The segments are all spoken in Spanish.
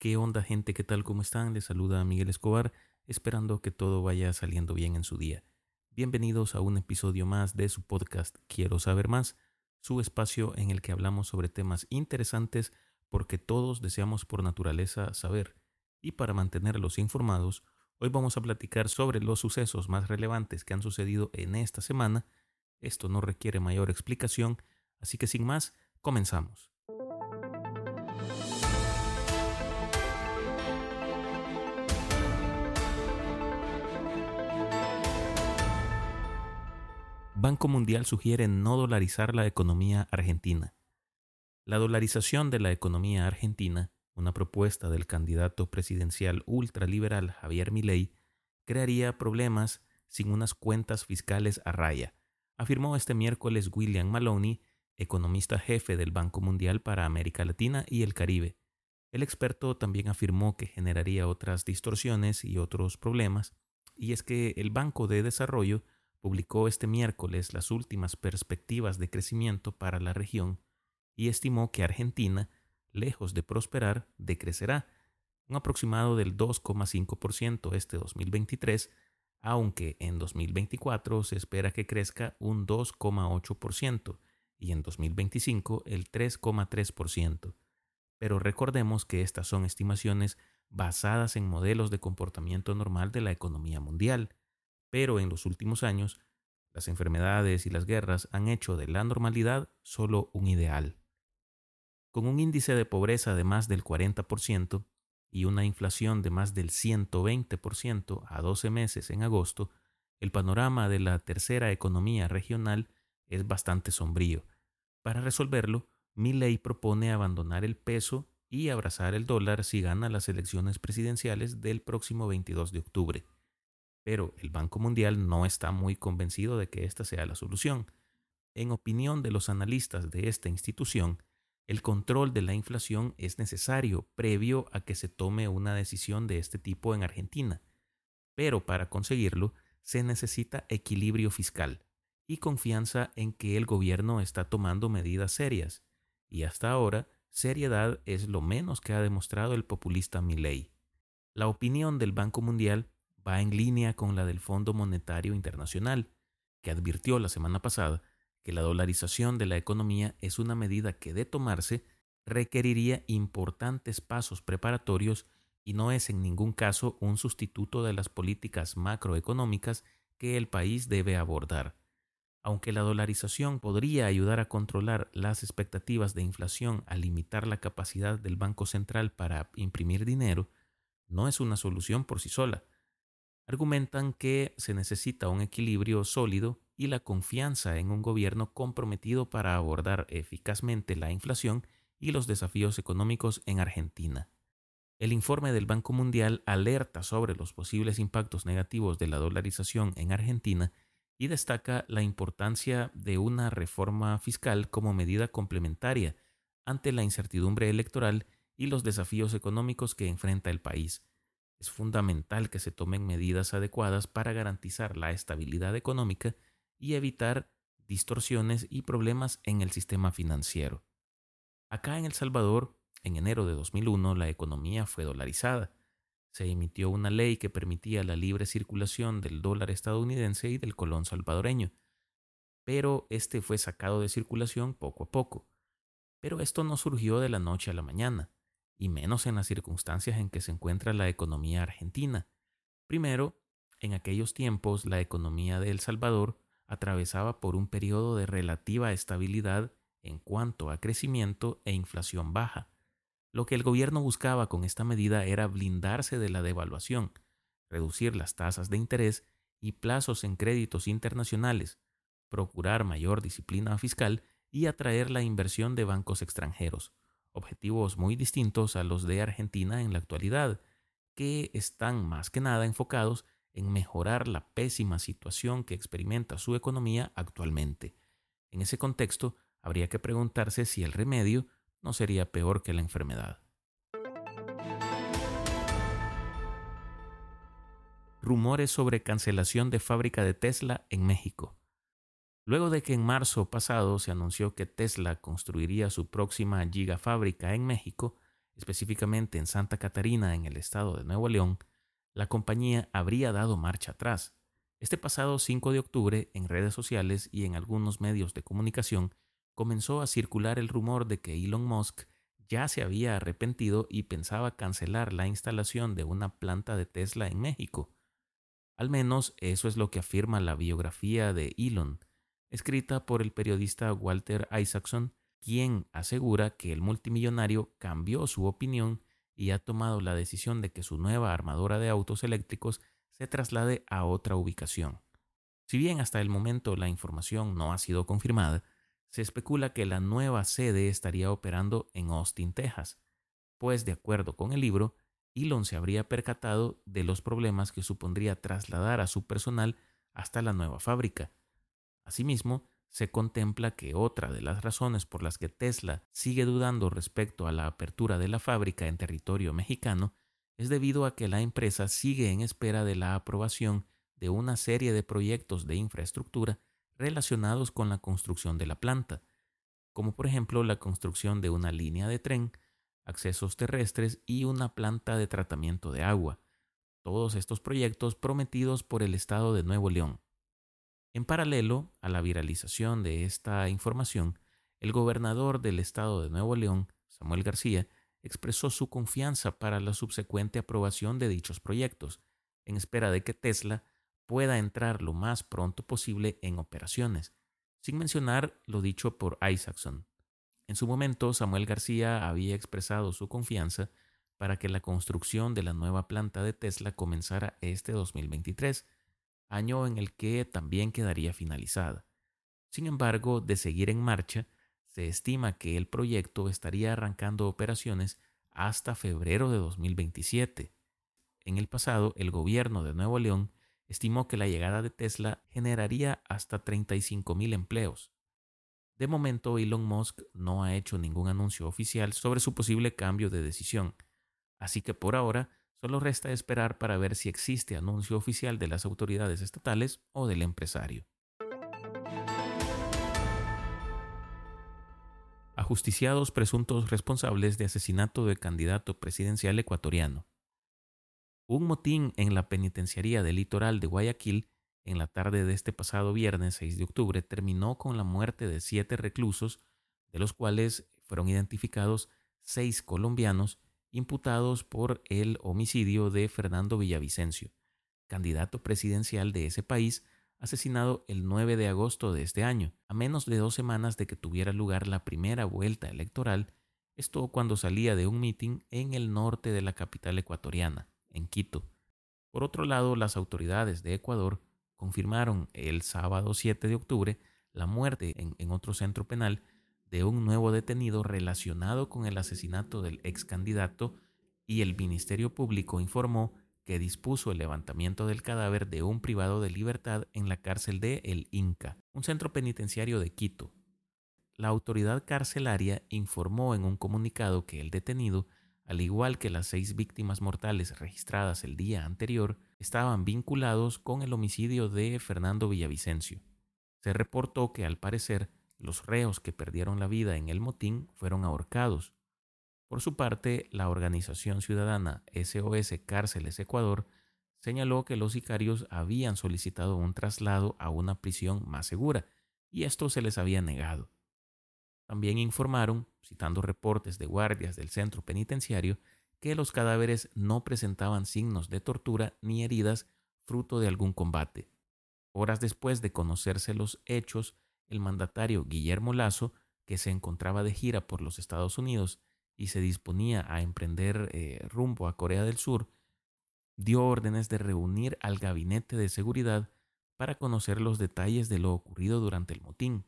¿Qué onda gente? ¿Qué tal? ¿Cómo están? Les saluda Miguel Escobar, esperando que todo vaya saliendo bien en su día. Bienvenidos a un episodio más de su podcast Quiero saber más, su espacio en el que hablamos sobre temas interesantes porque todos deseamos por naturaleza saber. Y para mantenerlos informados, hoy vamos a platicar sobre los sucesos más relevantes que han sucedido en esta semana. Esto no requiere mayor explicación, así que sin más, comenzamos. Banco Mundial sugiere no dolarizar la economía argentina. La dolarización de la economía argentina, una propuesta del candidato presidencial ultraliberal Javier Milei, crearía problemas sin unas cuentas fiscales a raya, afirmó este miércoles William Maloney, economista jefe del Banco Mundial para América Latina y el Caribe. El experto también afirmó que generaría otras distorsiones y otros problemas, y es que el Banco de Desarrollo publicó este miércoles las últimas perspectivas de crecimiento para la región y estimó que Argentina, lejos de prosperar, decrecerá un aproximado del 2,5% este 2023, aunque en 2024 se espera que crezca un 2,8% y en 2025 el 3,3%. Pero recordemos que estas son estimaciones basadas en modelos de comportamiento normal de la economía mundial, pero en los últimos años, las enfermedades y las guerras han hecho de la normalidad solo un ideal. Con un índice de pobreza de más del 40% y una inflación de más del 120% a 12 meses en agosto, el panorama de la tercera economía regional es bastante sombrío. Para resolverlo, Milley propone abandonar el peso y abrazar el dólar si gana las elecciones presidenciales del próximo 22 de octubre pero el Banco Mundial no está muy convencido de que esta sea la solución. En opinión de los analistas de esta institución, el control de la inflación es necesario previo a que se tome una decisión de este tipo en Argentina, pero para conseguirlo se necesita equilibrio fiscal y confianza en que el gobierno está tomando medidas serias, y hasta ahora seriedad es lo menos que ha demostrado el populista Milley. La opinión del Banco Mundial va en línea con la del Fondo Monetario Internacional, que advirtió la semana pasada que la dolarización de la economía es una medida que de tomarse requeriría importantes pasos preparatorios y no es en ningún caso un sustituto de las políticas macroeconómicas que el país debe abordar. Aunque la dolarización podría ayudar a controlar las expectativas de inflación al limitar la capacidad del Banco Central para imprimir dinero, no es una solución por sí sola, argumentan que se necesita un equilibrio sólido y la confianza en un gobierno comprometido para abordar eficazmente la inflación y los desafíos económicos en Argentina. El informe del Banco Mundial alerta sobre los posibles impactos negativos de la dolarización en Argentina y destaca la importancia de una reforma fiscal como medida complementaria ante la incertidumbre electoral y los desafíos económicos que enfrenta el país es fundamental que se tomen medidas adecuadas para garantizar la estabilidad económica y evitar distorsiones y problemas en el sistema financiero. Acá en El Salvador, en enero de 2001, la economía fue dolarizada. Se emitió una ley que permitía la libre circulación del dólar estadounidense y del colón salvadoreño, pero este fue sacado de circulación poco a poco. Pero esto no surgió de la noche a la mañana y menos en las circunstancias en que se encuentra la economía argentina. Primero, en aquellos tiempos la economía de El Salvador atravesaba por un periodo de relativa estabilidad en cuanto a crecimiento e inflación baja. Lo que el gobierno buscaba con esta medida era blindarse de la devaluación, reducir las tasas de interés y plazos en créditos internacionales, procurar mayor disciplina fiscal y atraer la inversión de bancos extranjeros objetivos muy distintos a los de Argentina en la actualidad, que están más que nada enfocados en mejorar la pésima situación que experimenta su economía actualmente. En ese contexto, habría que preguntarse si el remedio no sería peor que la enfermedad. Rumores sobre cancelación de fábrica de Tesla en México. Luego de que en marzo pasado se anunció que Tesla construiría su próxima gigafábrica en México, específicamente en Santa Catarina, en el estado de Nuevo León, la compañía habría dado marcha atrás. Este pasado 5 de octubre, en redes sociales y en algunos medios de comunicación, comenzó a circular el rumor de que Elon Musk ya se había arrepentido y pensaba cancelar la instalación de una planta de Tesla en México. Al menos eso es lo que afirma la biografía de Elon, escrita por el periodista Walter Isaacson, quien asegura que el multimillonario cambió su opinión y ha tomado la decisión de que su nueva armadora de autos eléctricos se traslade a otra ubicación. Si bien hasta el momento la información no ha sido confirmada, se especula que la nueva sede estaría operando en Austin, Texas, pues de acuerdo con el libro, Elon se habría percatado de los problemas que supondría trasladar a su personal hasta la nueva fábrica. Asimismo, se contempla que otra de las razones por las que Tesla sigue dudando respecto a la apertura de la fábrica en territorio mexicano es debido a que la empresa sigue en espera de la aprobación de una serie de proyectos de infraestructura relacionados con la construcción de la planta, como por ejemplo la construcción de una línea de tren, accesos terrestres y una planta de tratamiento de agua, todos estos proyectos prometidos por el Estado de Nuevo León. En paralelo a la viralización de esta información, el gobernador del Estado de Nuevo León, Samuel García, expresó su confianza para la subsecuente aprobación de dichos proyectos, en espera de que Tesla pueda entrar lo más pronto posible en operaciones, sin mencionar lo dicho por Isaacson. En su momento, Samuel García había expresado su confianza para que la construcción de la nueva planta de Tesla comenzara este 2023, año en el que también quedaría finalizada. Sin embargo, de seguir en marcha, se estima que el proyecto estaría arrancando operaciones hasta febrero de 2027. En el pasado, el gobierno de Nuevo León estimó que la llegada de Tesla generaría hasta 35.000 empleos. De momento, Elon Musk no ha hecho ningún anuncio oficial sobre su posible cambio de decisión, así que por ahora solo resta esperar para ver si existe anuncio oficial de las autoridades estatales o del empresario. Ajusticiados presuntos responsables de asesinato del candidato presidencial ecuatoriano. Un motín en la penitenciaría del litoral de Guayaquil en la tarde de este pasado viernes 6 de octubre terminó con la muerte de siete reclusos, de los cuales fueron identificados seis colombianos imputados por el homicidio de Fernando Villavicencio, candidato presidencial de ese país, asesinado el 9 de agosto de este año, a menos de dos semanas de que tuviera lugar la primera vuelta electoral, esto cuando salía de un mitin en el norte de la capital ecuatoriana en Quito. Por otro lado, las autoridades de Ecuador confirmaron el sábado 7 de octubre la muerte en, otro centro penal de un nuevo detenido relacionado con el asesinato del ex candidato y el Ministerio Público informó que dispuso el levantamiento del cadáver de un privado de libertad en la cárcel de El Inca, un centro penitenciario de Quito. La autoridad carcelaria informó en un comunicado que el detenido al igual que las seis víctimas mortales registradas el día anterior, estaban vinculados con el homicidio de Fernando Villavicencio. Se reportó que al parecer los reos que perdieron la vida en el motín fueron ahorcados. Por su parte, la organización ciudadana SOS Cárceles Ecuador señaló que los sicarios habían solicitado un traslado a una prisión más segura y esto se les había negado. También informaron, citando reportes de guardias del centro penitenciario, que los cadáveres no presentaban signos de tortura ni heridas fruto de algún combate. Horas después de conocerse los hechos, el mandatario Guillermo Lazo, que se encontraba de gira por los Estados Unidos y se disponía a emprender eh, rumbo a Corea del Sur, dio órdenes de reunir al gabinete de seguridad para conocer los detalles de lo ocurrido durante el motín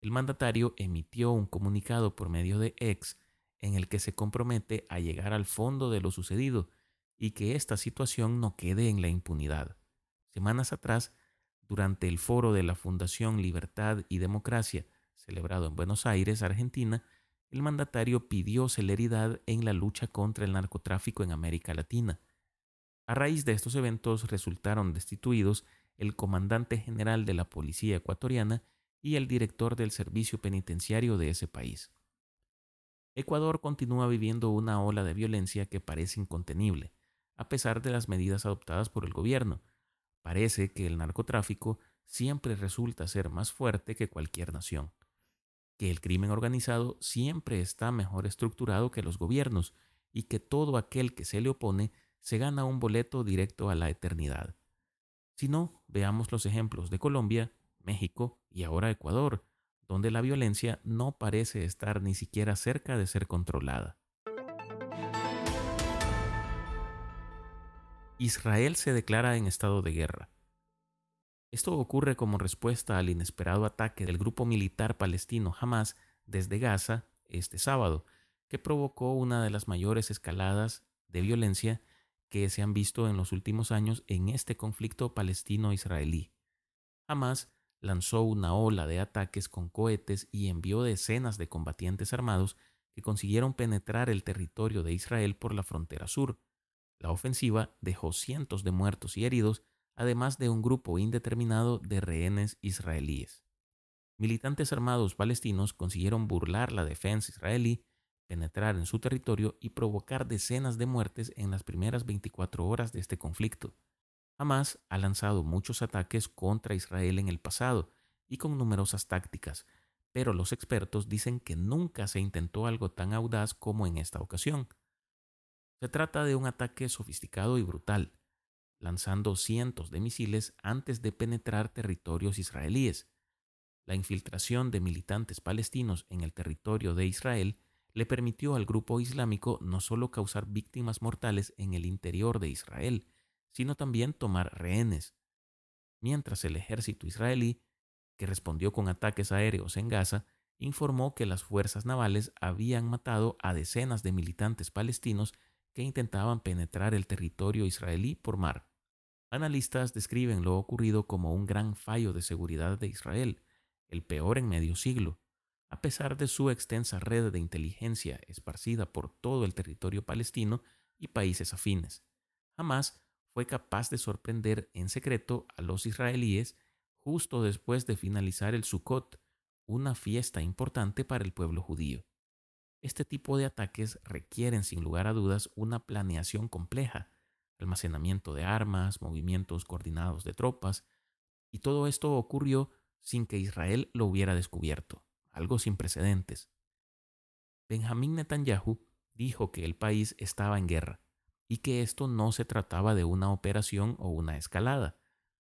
el mandatario emitió un comunicado por medio de X en el que se compromete a llegar al fondo de lo sucedido y que esta situación no quede en la impunidad. Semanas atrás, durante el foro de la Fundación Libertad y Democracia, celebrado en Buenos Aires, Argentina, el mandatario pidió celeridad en la lucha contra el narcotráfico en América Latina. A raíz de estos eventos resultaron destituidos el comandante general de la Policía ecuatoriana y el director del servicio penitenciario de ese país. Ecuador continúa viviendo una ola de violencia que parece incontenible, a pesar de las medidas adoptadas por el gobierno. Parece que el narcotráfico siempre resulta ser más fuerte que cualquier nación, que el crimen organizado siempre está mejor estructurado que los gobiernos y que todo aquel que se le opone se gana un boleto directo a la eternidad. Si no, veamos los ejemplos de Colombia, México y ahora Ecuador, donde la violencia no parece estar ni siquiera cerca de ser controlada. Israel se declara en estado de guerra. Esto ocurre como respuesta al inesperado ataque del grupo militar palestino Hamas desde Gaza este sábado, que provocó una de las mayores escaladas de violencia que se han visto en los últimos años en este conflicto palestino-israelí. Hamas lanzó una ola de ataques con cohetes y envió decenas de combatientes armados que consiguieron penetrar el territorio de Israel por la frontera sur. La ofensiva dejó cientos de muertos y heridos, además de un grupo indeterminado de rehenes israelíes. Militantes armados palestinos consiguieron burlar la defensa israelí, penetrar en su territorio y provocar decenas de muertes en las primeras 24 horas de este conflicto. Hamas ha lanzado muchos ataques contra Israel en el pasado y con numerosas tácticas, pero los expertos dicen que nunca se intentó algo tan audaz como en esta ocasión. Se trata de un ataque sofisticado y brutal, lanzando cientos de misiles antes de penetrar territorios israelíes. La infiltración de militantes palestinos en el territorio de Israel le permitió al grupo islámico no solo causar víctimas mortales en el interior de Israel, sino también tomar rehenes, mientras el ejército israelí, que respondió con ataques aéreos en Gaza, informó que las fuerzas navales habían matado a decenas de militantes palestinos que intentaban penetrar el territorio israelí por mar. Analistas describen lo ocurrido como un gran fallo de seguridad de Israel, el peor en medio siglo. A pesar de su extensa red de inteligencia esparcida por todo el territorio palestino y países afines, jamás fue capaz de sorprender en secreto a los israelíes justo después de finalizar el Sukkot, una fiesta importante para el pueblo judío. Este tipo de ataques requieren sin lugar a dudas una planeación compleja, almacenamiento de armas, movimientos coordinados de tropas, y todo esto ocurrió sin que Israel lo hubiera descubierto, algo sin precedentes. Benjamín Netanyahu dijo que el país estaba en guerra y que esto no se trataba de una operación o una escalada.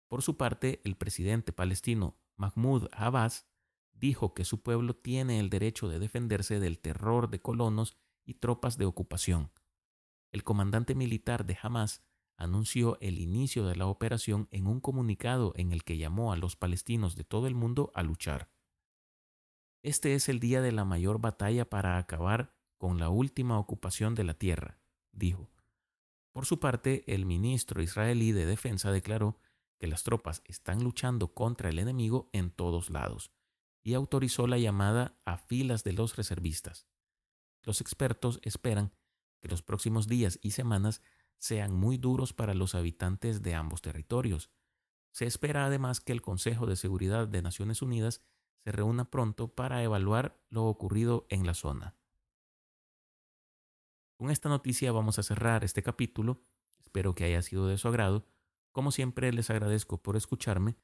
Por su parte, el presidente palestino Mahmoud Abbas dijo que su pueblo tiene el derecho de defenderse del terror de colonos y tropas de ocupación. El comandante militar de Hamas anunció el inicio de la operación en un comunicado en el que llamó a los palestinos de todo el mundo a luchar. Este es el día de la mayor batalla para acabar con la última ocupación de la tierra, dijo. Por su parte, el ministro israelí de Defensa declaró que las tropas están luchando contra el enemigo en todos lados y autorizó la llamada a filas de los reservistas. Los expertos esperan que los próximos días y semanas sean muy duros para los habitantes de ambos territorios. Se espera además que el Consejo de Seguridad de Naciones Unidas se reúna pronto para evaluar lo ocurrido en la zona. Con esta noticia vamos a cerrar este capítulo. Espero que haya sido de su agrado. Como siempre, les agradezco por escucharme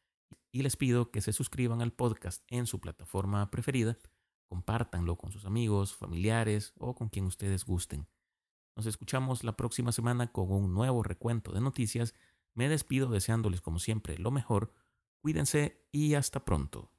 y les pido que se suscriban al podcast en su plataforma preferida, compártanlo con sus amigos, familiares o con quien ustedes gusten. Nos escuchamos la próxima semana con un nuevo recuento de noticias. Me despido deseándoles como siempre lo mejor. Cuídense y hasta pronto.